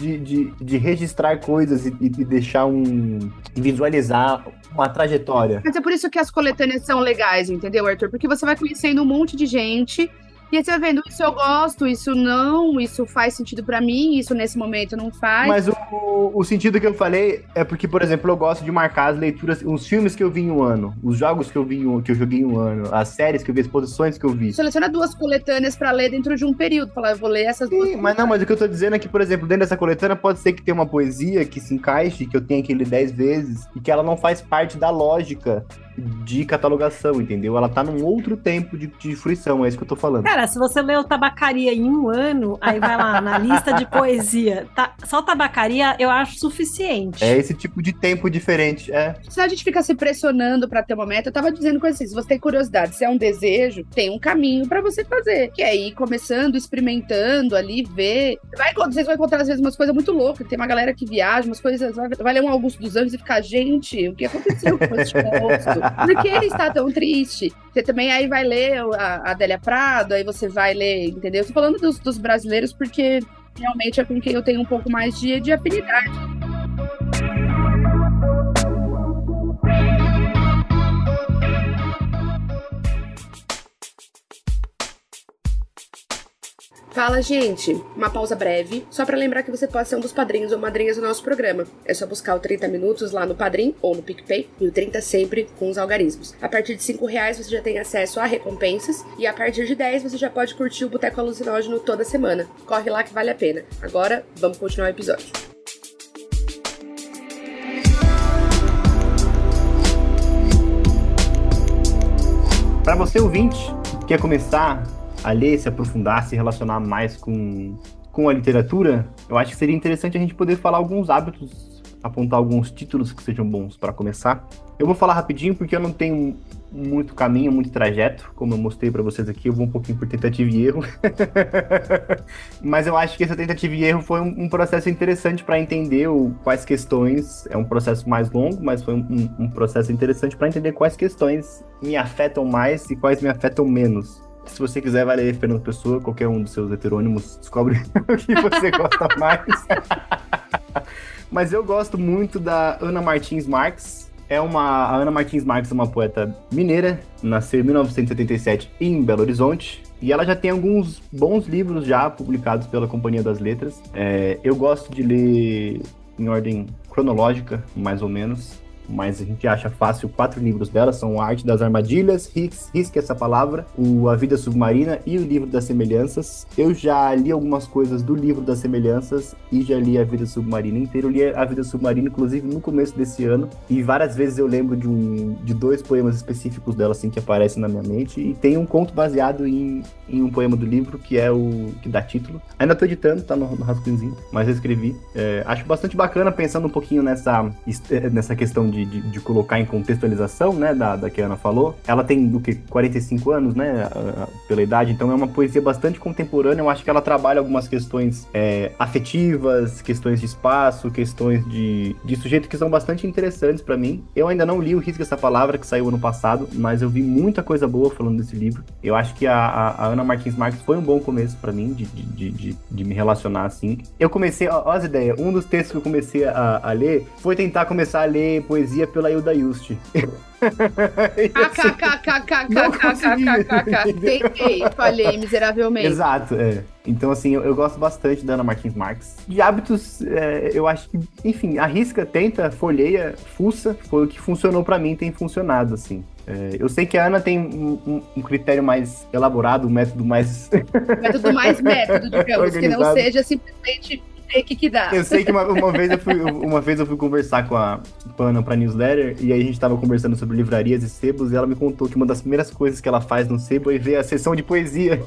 de, registrar coisas e, e de deixar um. visualizar uma trajetória. Mas é por isso que as coletâneas são legais, entendeu, Arthur? Porque você vai conhecendo um monte de gente e aí você vai vendo, isso eu gosto, isso não, isso faz sentido pra mim, isso nesse momento não faz. Mas o, o sentido que eu falei é porque, por exemplo, eu gosto de marcar as leituras, os filmes que eu vi em um ano, os jogos que eu vi em que eu joguei em um ano, as séries que eu vi, as posições que eu vi. Seleciona duas coletâneas pra ler dentro de um período. Falar, eu vou ler essas duas. Sim, mas não, mas o que eu tô dizendo é que, por exemplo, dentro dessa coletânea pode ser que tenha uma poesia que se encaixe, que eu tenha que ler 10 vezes, e que ela não faz parte da lógica de catalogação, entendeu? Ela tá num outro tempo de, de fruição, é isso que eu tô falando. Cara, se você leu tabacaria em um ano, aí vai lá na lista de poesia. Tá, só tabacaria eu acho suficiente. É esse tipo de tempo diferente, é. Se a gente ficar se pressionando pra ter uma meta, eu tava dizendo coisa assim: se você tem curiosidade, se é um desejo, tem um caminho pra você fazer. Que é ir começando, experimentando ali, ver. Vai, vocês vão encontrar às vezes umas coisas muito loucas. Tem uma galera que viaja, umas coisas. Vai, vai ler um Augusto dos Anjos e ficar, gente, o que aconteceu com esse [LAUGHS] moço? Por que ele está tão triste? Você também aí vai ler a Adélia Prado, aí você vai ler, entendeu? Tô falando dos, dos brasileiros porque realmente é com quem eu tenho um pouco mais de, de afinidade. Fala, gente! Uma pausa breve, só pra lembrar que você pode ser um dos padrinhos ou madrinhas do nosso programa. É só buscar o 30 Minutos lá no Padrim ou no PicPay, e o 30 sempre com os algarismos. A partir de 5 reais você já tem acesso a recompensas, e a partir de 10 você já pode curtir o Boteco Alucinógeno toda semana. Corre lá que vale a pena. Agora, vamos continuar o episódio. Para você ouvinte que quer começar a ler, se aprofundar, se relacionar mais com, com a literatura, eu acho que seria interessante a gente poder falar alguns hábitos, apontar alguns títulos que sejam bons para começar. Eu vou falar rapidinho porque eu não tenho muito caminho, muito trajeto, como eu mostrei para vocês aqui, eu vou um pouquinho por tentativa e erro. [LAUGHS] Mas eu acho que essa tentativa e erro foi um, um processo interessante para entender o, quais questões. É um processo mais longo, mas foi um, um processo interessante para entender quais questões me afetam mais e quais me afetam menos. Se você quiser, vai ler Fernando Pessoa, qualquer um dos seus heterônimos, descobre [LAUGHS] o que você gosta mais. [LAUGHS] Mas eu gosto muito da Ana Martins Marques. É uma, a Ana Martins Marques é uma poeta mineira, nasceu em 1977 em Belo Horizonte. E ela já tem alguns bons livros já publicados pela Companhia das Letras. É, eu gosto de ler em ordem cronológica, mais ou menos. Mas a gente acha fácil quatro livros dela, são A Arte das Armadilhas, Ris- Risque essa palavra, o A Vida Submarina e o Livro das Semelhanças. Eu já li algumas coisas do Livro das Semelhanças e já li A Vida Submarina inteira. Eu li A Vida Submarina, inclusive, no começo desse ano, e várias vezes eu lembro de, um, de dois poemas específicos dela, assim, que aparecem na minha mente, e tem um conto baseado em, em um poema do livro, que é o que dá título. Ainda tô editando, tá no, no rascunhozinho, mas eu escrevi. É, acho bastante bacana, pensando um pouquinho nessa, nessa questão de, de, de colocar em contextualização, né, da, da que a Ana falou. Ela tem, do que, 45 anos, né, pela idade, então é uma poesia bastante contemporânea. Eu acho que ela trabalha algumas questões é, afetivas, questões de espaço, questões de, de sujeito que são bastante interessantes pra mim. Eu ainda não li o Risca essa palavra, que saiu ano passado, mas eu vi muita coisa boa falando desse livro. Eu acho que a, a, Ana Martins Marques foi um bom começo pra mim, de, de, de, de, de me relacionar assim. Eu comecei, ó as ideias, um dos textos que eu comecei a, a ler foi tentar começar a ler poesia poesia pela Hilda Just. [LAUGHS] Ah, [LAUGHS] Tentei, falhei miseravelmente. Exato, é. Então, assim, eu, eu, gosto bastante da Ana Martins Marques. De hábitos, é, eu acho que, enfim, arrisca, tenta, folheia, fuça. Foi o que funcionou para mim, tem funcionado, assim. É, eu sei que a Ana tem um, um, um critério mais elaborado, um método mais. método mais método, digamos, que não seja simplesmente take que dá. Eu sei que uma, uma vez eu fui, uma vez eu fui conversar com a, com a Ana pra newsletter, e aí a gente tava conversando sobre livrarias e sebos, e ela me contou que uma das primeiras coisas que ela faz no sebo é ver a sessão de poesia.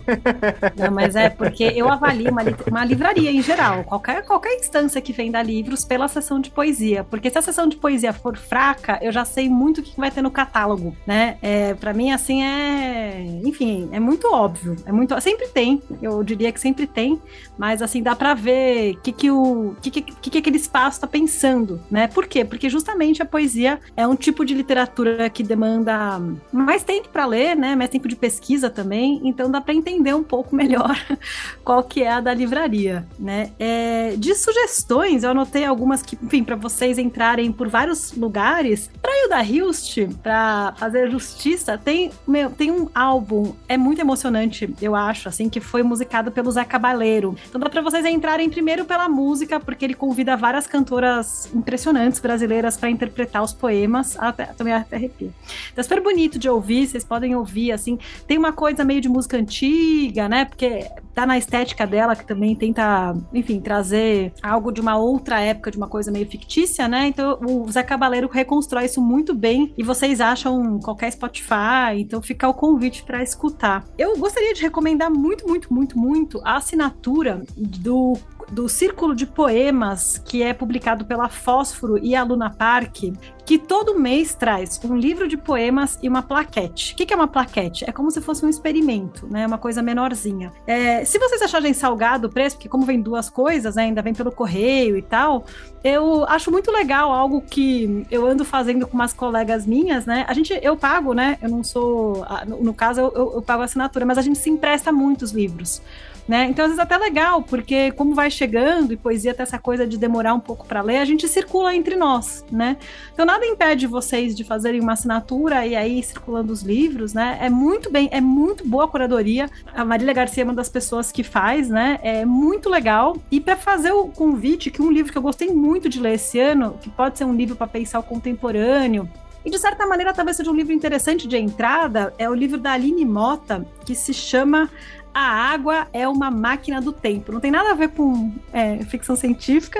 Não, mas é porque eu avalio uma, li- uma livraria em geral, qualquer, qualquer instância que venda livros pela sessão de poesia. Porque se a sessão de poesia for fraca, eu já sei muito o que vai ter no catálogo, né? É, para mim, assim, é. Enfim, é muito óbvio. É muito. Sempre tem, eu diria que sempre tem, mas assim, dá pra ver o que, que, o, que, que, que, que aquele espaço tá pensando, né? Por quê? Porque justamente a poesia é um tipo de literatura que demanda mais tempo para ler, né? Mais tempo de pesquisa também, então dá para entender um pouco melhor [LAUGHS] qual que é a da livraria, né? É, de sugestões, eu anotei algumas que, enfim, para vocês entrarem por vários lugares. Para Hilda Hilst, para fazer justiça, tem, meu, tem um álbum, é muito emocionante, eu acho, assim, que foi musicado pelo Zé Cabaleiro. Então dá para vocês entrarem primeiro pela música, porque ele convida várias cantoras impressionantes brasileiras para interpretar os poemas, até, também até arrepio. Então é super bonito de ouvir, vocês podem ouvir, assim, tem uma coisa meio de música antiga, né? Porque tá na estética dela, que também tenta, enfim, trazer algo de uma outra época, de uma coisa meio fictícia, né? Então o Zé Cabaleiro reconstrói isso muito bem e vocês acham qualquer Spotify, então fica o convite para escutar. Eu gostaria de recomendar muito, muito, muito, muito a assinatura do do Círculo de Poemas, que é publicado pela Fósforo e a Luna Park, que todo mês traz um livro de poemas e uma plaquete. O que é uma plaquete? É como se fosse um experimento, né? Uma coisa menorzinha. É, se vocês acharem salgado o preço, porque como vem duas coisas, né, ainda vem pelo correio e tal, eu acho muito legal algo que eu ando fazendo com umas colegas minhas, né? A gente, eu pago, né? Eu não sou, no, caso, eu, eu, pago assinatura, mas a gente se empresta muitos livros. Né? Então, às vezes, até legal, porque como vai chegando e poesia tem essa coisa de demorar um pouco para ler, a gente circula entre nós, né? Então, nada impede vocês de fazerem uma assinatura e aí circulando os livros, né? É muito bem, é muito boa a curadoria. A Marília Garcia é uma das pessoas que faz, né? É muito legal. E para fazer o convite, que um livro que eu gostei muito de ler esse ano, que pode ser um livro para pensar o contemporâneo, e de certa maneira talvez seja um livro interessante de entrada, é o livro da Aline Mota, que se chama a água é uma máquina do tempo. Não tem nada a ver com é, ficção científica,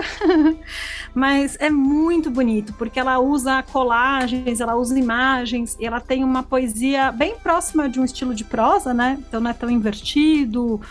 [LAUGHS] mas é muito bonito, porque ela usa colagens, ela usa imagens, e ela tem uma poesia bem próxima de um estilo de prosa, né? Então não é tão invertido.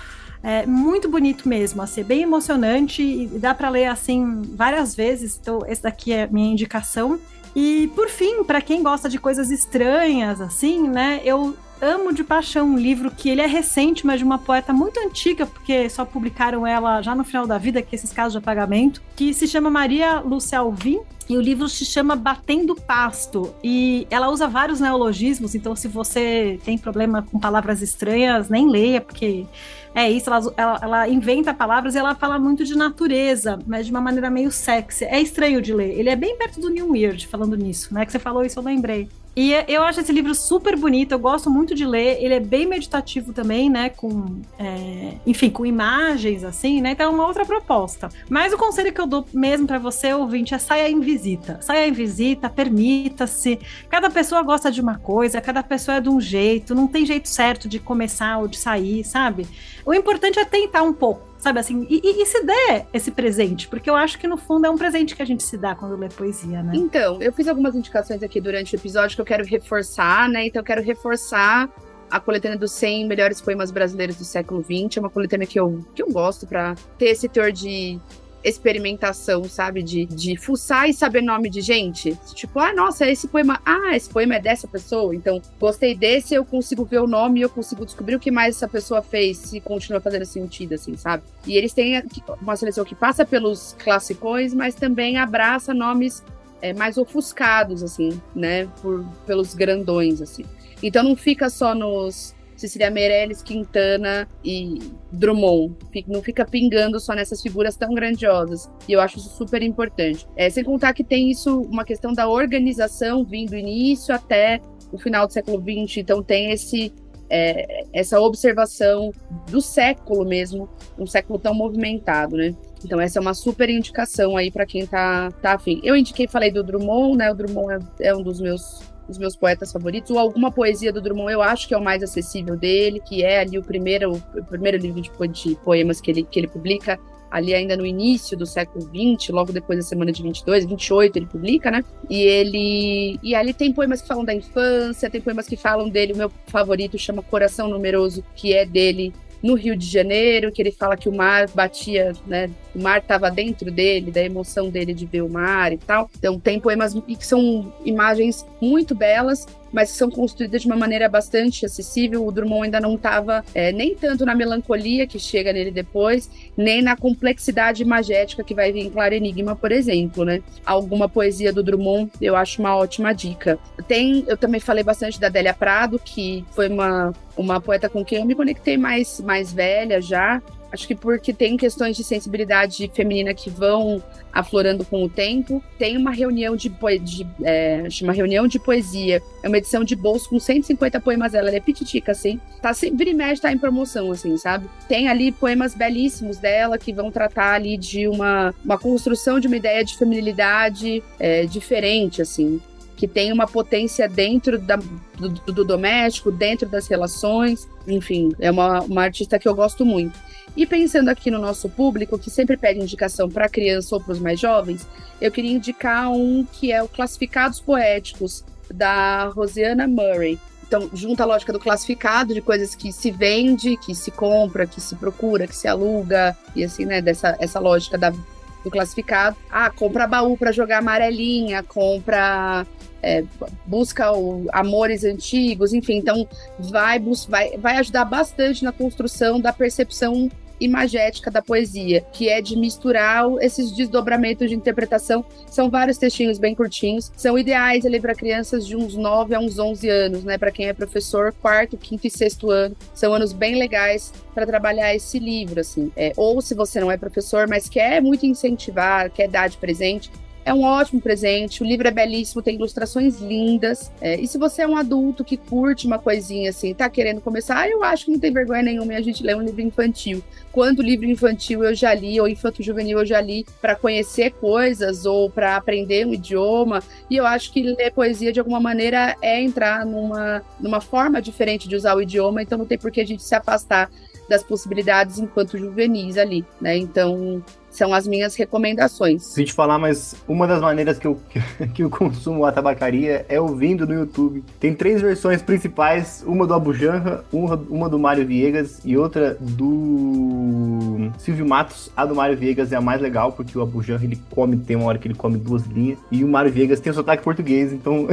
É muito bonito mesmo, assim, bem emocionante e dá para ler assim várias vezes. Então, esse daqui é minha indicação. E por fim, para quem gosta de coisas estranhas, assim, né? Eu amo de paixão um livro que ele é recente, mas de uma poeta muito antiga, porque só publicaram ela já no final da vida, que é esses casos de apagamento, que se chama Maria Lúcia Alvim. E o livro se chama Batendo Pasto. E ela usa vários neologismos, então se você tem problema com palavras estranhas, nem leia, porque é isso, ela, ela, ela, inventa palavras e ela fala muito de natureza, mas de uma maneira meio sexy. É estranho de ler. Ele é bem perto do New Weird, falando nisso, né? Que você falou isso, eu lembrei. E eu acho esse livro super bonito, eu gosto muito de ler. Ele é bem meditativo também, né? Com, é, enfim, com imagens, assim, né? Então é uma outra proposta. Mas o conselho que eu dou mesmo para você, ouvinte, é saia em visita. Saia em visita, permita-se. Cada pessoa gosta de uma coisa, cada pessoa é de um jeito, não tem jeito certo de começar ou de sair, sabe? O importante é tentar um pouco sabe assim, e, e, e, se der esse presente, porque eu acho que no fundo é um presente que a gente se dá quando lê poesia, né? Então, eu fiz algumas indicações aqui durante o episódio que eu quero reforçar, né? Então eu quero reforçar a coletânea dos 100 melhores poemas brasileiros do século XX, é uma coletânea que eu, que eu gosto para ter esse teor de experimentação, sabe? De, de fuçar e saber nome de gente. Tipo, ah, nossa, esse poema. Ah, esse poema é dessa pessoa. Então, gostei desse, eu consigo ver o nome eu consigo descobrir o que mais essa pessoa fez, se continua fazendo sentido, assim, sabe? E eles têm uma seleção que passa pelos classicões, mas também abraça nomes é, mais ofuscados, assim, né? Por, pelos grandões, assim. Então não fica só nos Cecília Meirelles, Quintana e Drummond. Não fica pingando só nessas figuras tão grandiosas. E eu acho isso super importante. É, sem contar que tem isso, uma questão da organização vindo do início até o final do século XX. Então tem esse é, essa observação do século mesmo, um século tão movimentado, né? Então essa é uma super indicação aí para quem tá, tá afim. Eu indiquei, falei do Drummond, né? O Drummond é, é um dos meus dos meus poetas favoritos, ou alguma poesia do Drummond, eu acho que é o mais acessível dele, que é ali o primeiro, o primeiro livro de, de poemas que ele, que ele publica, ali ainda no início do século XX, logo depois da semana de 22, 28 ele publica, né? E ele e ali tem poemas que falam da infância, tem poemas que falam dele, o meu favorito chama Coração Numeroso, que é dele no Rio de Janeiro, que ele fala que o mar batia, né? O mar estava dentro dele, da emoção dele de ver o mar e tal. Então tem poemas que são imagens muito belas mas que são construídas de uma maneira bastante acessível. O Drummond ainda não estava é, nem tanto na melancolia que chega nele depois, nem na complexidade imagética que vai vir em Claro Enigma, por exemplo, né? Alguma poesia do Drummond eu acho uma ótima dica. Tem, eu também falei bastante da Délia Prado, que foi uma, uma poeta com quem eu me conectei mais, mais velha já, Acho que porque tem questões de sensibilidade feminina que vão aflorando com o tempo. Tem uma reunião de, de é, uma reunião de poesia, é uma edição de bolso com 150 poemas dela, ela é pititica, assim. Tá sempre mexe, tá em promoção, assim, sabe? Tem ali poemas belíssimos dela que vão tratar ali de uma, uma construção de uma ideia de feminilidade é, diferente, assim que tem uma potência dentro da, do, do, doméstico, dentro das relações. Enfim, é uma, uma artista que eu gosto muito. E pensando aqui no nosso público, que sempre pede indicação para criança ou para os mais jovens, eu queria indicar um que é o Classificados Poéticos, da Rosiana Murray. Então, junta a lógica do classificado, de coisas que se vende, que se compra, que se procura, que se aluga, e assim, né, dessa essa lógica da, do classificado. Ah, compra baú para jogar amarelinha, compra é, busca o, amores antigos, enfim, então vai, vai, vai ajudar bastante na construção da percepção imagética da poesia, que é de misturar esses desdobramentos de interpretação. São vários textinhos bem curtinhos, são ideais ali para crianças de uns 9 a uns 11 anos, né? Para quem é professor, quarto, quinto e sexto ano. São anos bem legais para trabalhar esse livro, assim. É, ou se você não é professor, mas quer muito incentivar, quer dar de presente, é um ótimo presente, o livro é belíssimo, tem ilustrações lindas. É, e se você é um adulto que curte uma coisinha assim, tá querendo começar, eu acho que não tem vergonha nenhuma a gente ler um livro infantil. Quando livro infantil eu já li, ou infanto juvenil eu já li, para conhecer coisas ou para aprender um idioma. E eu acho que ler poesia de alguma maneira é entrar numa, numa forma diferente de usar o idioma, então não tem por que a gente se afastar das possibilidades enquanto juvenis ali, né? Então, são as minhas recomendações. Se te falar, mas uma das maneiras que eu, [LAUGHS] que eu consumo a tabacaria é ouvindo no YouTube. Tem três versões principais, uma do Abu Janra, uma, do Mário Viegas e outra do Silvio Matos. A do Mário Viegas é a mais legal, porque o Abu Janra, ele come, tem uma hora que ele come duas linhas, e o Mário Viegas tem o sotaque português, então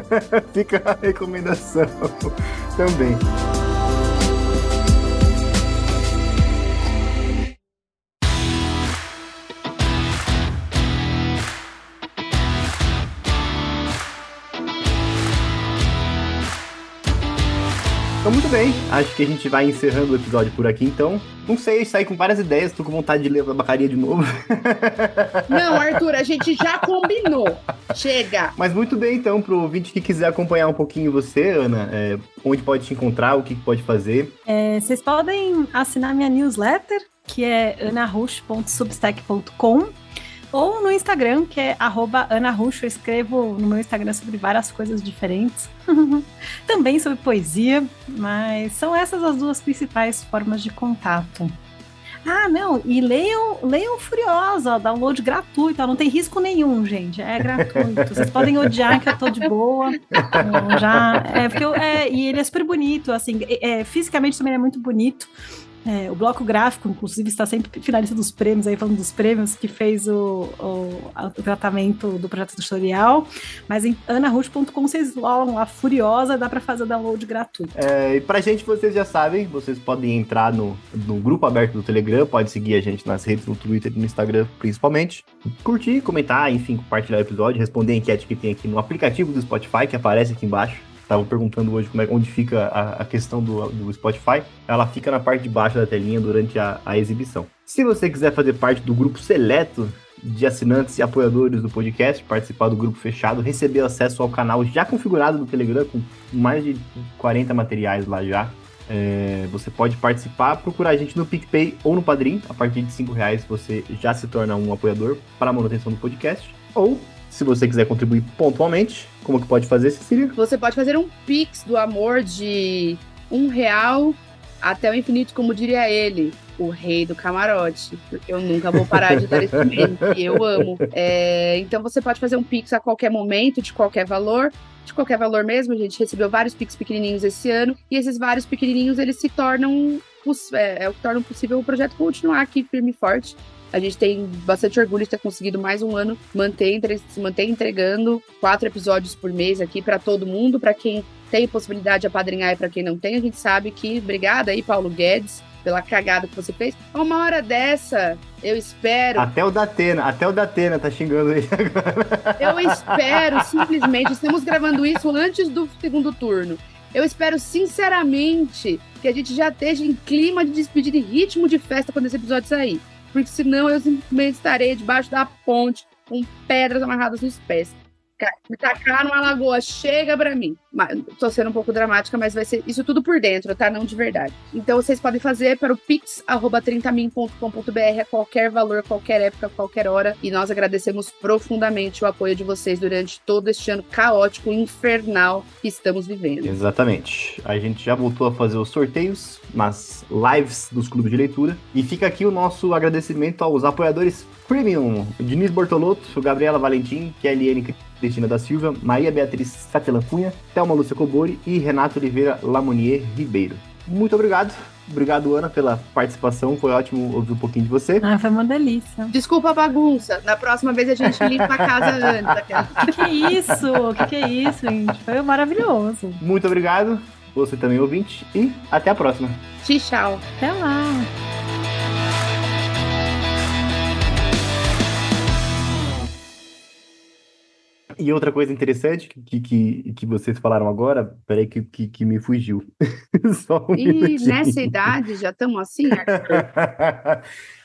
[LAUGHS] fica a recomendação [LAUGHS] também. Então, muito bem. Acho que a gente vai encerrando o episódio por aqui, então. Não sei, saí com várias ideias, tô com vontade de ler a bacaria de novo. [LAUGHS] Não, Arthur, a gente já combinou. Chega. Mas muito bem, então, pro ouvinte que quiser acompanhar um pouquinho você, Ana, é, onde pode te encontrar, o que pode fazer. É, vocês podem assinar minha newsletter, que é anarush.substack.com ou no Instagram, que é @anarush. Eu escrevo no meu Instagram sobre várias coisas diferentes. [LAUGHS] Também sobre poesia, mas são essas as duas principais formas de contato. Ah, não, e leiam, leiam Furiosa, download gratuito, não tem risco nenhum, gente, é gratuito. Vocês podem odiar que eu tô de boa, já, é, porque eu, é, e ele é super bonito, assim, é, fisicamente também é muito bonito, é, o bloco gráfico, inclusive, está sempre finalista dos prêmios, aí falando dos prêmios, que fez o, o, o tratamento do projeto tutorial. Mas em anaruth.com vocês rolam lá furiosa, dá para fazer download gratuito. É, e pra gente, vocês já sabem, vocês podem entrar no, no grupo aberto do Telegram, pode seguir a gente nas redes, no Twitter e no Instagram, principalmente. Curtir, comentar, enfim, compartilhar o episódio, responder a enquete que tem aqui no aplicativo do Spotify, que aparece aqui embaixo. Estavam perguntando hoje como é, onde fica a, a questão do, do, Spotify. Ela fica na parte de baixo da telinha durante a, a exibição. Se você quiser fazer parte do grupo seleto de assinantes e apoiadores do podcast, participar do grupo fechado, receber acesso ao canal já configurado do Telegram, com mais de 40 materiais lá já. É, você pode participar, procurar a gente no PicPay ou no Padrim. A partir de 5 reais você já se torna um apoiador para a manutenção do podcast. Ou se você quiser contribuir pontualmente, como que pode fazer, Cecília? Você pode fazer um pix do amor de um real até o infinito, como diria ele, o rei do camarote. Eu nunca vou parar de dar esse meme, que [LAUGHS] eu amo. É, então você pode fazer um pix a qualquer momento, de qualquer valor. De qualquer valor mesmo, a gente recebeu vários pix pequenininhos esse ano. E esses vários pequenininhos, eles se tornam... É, é o que torna possível o projeto continuar aqui firme e forte. A gente tem bastante orgulho de ter conseguido mais um ano manter, se manter entregando quatro episódios por mês aqui para todo mundo, para quem tem possibilidade de apadrinhar e para quem não tem, a gente sabe que obrigada aí, Paulo Guedes, pela cagada que você fez. Uma hora dessa, eu espero. Até o Datena, até o Datena tá xingando ele [LAUGHS] agora. Eu espero, simplesmente, estamos gravando isso antes do segundo turno. Eu espero sinceramente que a gente já esteja em clima de despedida e ritmo de festa quando esse episódio sair porque senão eu simplesmente estarei debaixo da ponte com pedras amarradas nos pés me tacar numa lagoa, chega pra mim. Tô sendo um pouco dramática, mas vai ser isso tudo por dentro, tá? Não de verdade. Então vocês podem fazer para o pix.30min.com.br a qualquer valor, qualquer época, qualquer hora. E nós agradecemos profundamente o apoio de vocês durante todo este ano caótico, infernal que estamos vivendo. Exatamente. A gente já voltou a fazer os sorteios nas lives dos clubes de leitura. E fica aqui o nosso agradecimento aos apoiadores Premium, Diniz Bortolotto, Gabriela Valentim, KLN Cristina da Silva, Maria Beatriz Satelan Cunha, Thelma Lúcia Cobori e Renato Oliveira Lamonier Ribeiro. Muito obrigado. Obrigado, Ana, pela participação. Foi ótimo ouvir um pouquinho de você. Ah, foi uma delícia. Desculpa a bagunça. Na próxima vez a gente limpa a casa [LAUGHS] antes. O que, que é isso? O que, que é isso, gente? Foi maravilhoso. Muito obrigado. Você também, ouvinte. E até a próxima. Tchau. Até lá. E outra coisa interessante que, que, que vocês falaram agora, peraí que, que, que me fugiu. [LAUGHS] Só um e minutinho. nessa idade já estamos assim, [LAUGHS]